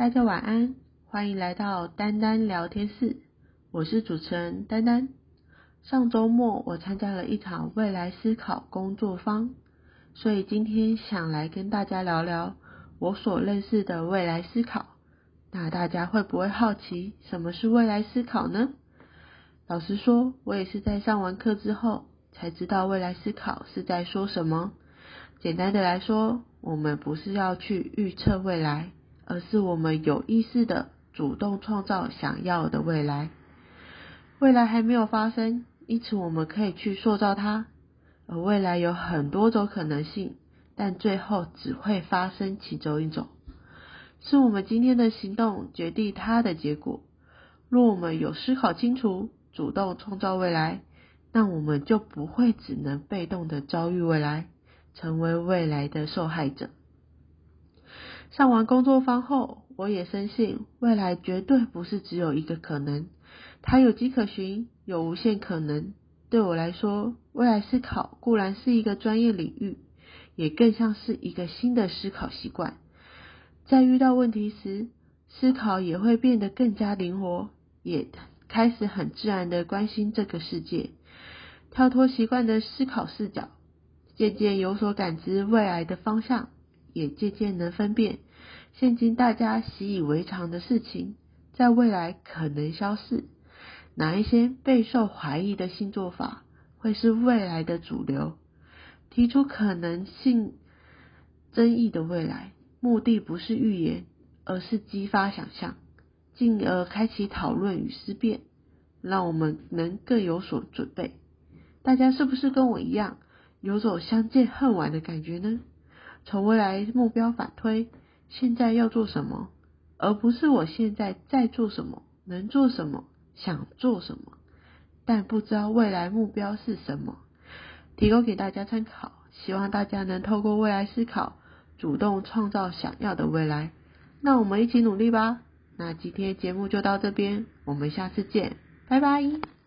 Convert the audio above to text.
大家晚安，欢迎来到丹丹聊天室，我是主持人丹丹。上周末我参加了一场未来思考工作坊，所以今天想来跟大家聊聊我所认识的未来思考。那大家会不会好奇什么是未来思考呢？老实说，我也是在上完课之后才知道未来思考是在说什么。简单的来说，我们不是要去预测未来。而是我们有意识的主动创造想要的未来。未来还没有发生，因此我们可以去塑造它。而未来有很多种可能性，但最后只会发生其中一种。是我们今天的行动决定它的结果。若我们有思考清楚，主动创造未来，那我们就不会只能被动的遭遇未来，成为未来的受害者。上完工作坊后，我也深信未来绝对不是只有一个可能，它有迹可循，有无限可能。对我来说，未来思考固然是一个专业领域，也更像是一个新的思考习惯。在遇到问题时，思考也会变得更加灵活，也开始很自然的关心这个世界，跳脱习惯的思考视角，渐渐有所感知未来的方向。也渐渐能分辨，现今大家习以为常的事情，在未来可能消逝。哪一些备受怀疑的新做法，会是未来的主流？提出可能性争议的未来，目的不是预言，而是激发想象，进而开启讨论与思辨，让我们能更有所准备。大家是不是跟我一样，有种相见恨晚的感觉呢？从未来目标反推，现在要做什么，而不是我现在在做什么，能做什么，想做什么，但不知道未来目标是什么，提供给大家参考。希望大家能透过未来思考，主动创造想要的未来。那我们一起努力吧。那今天节目就到这边，我们下次见，拜拜。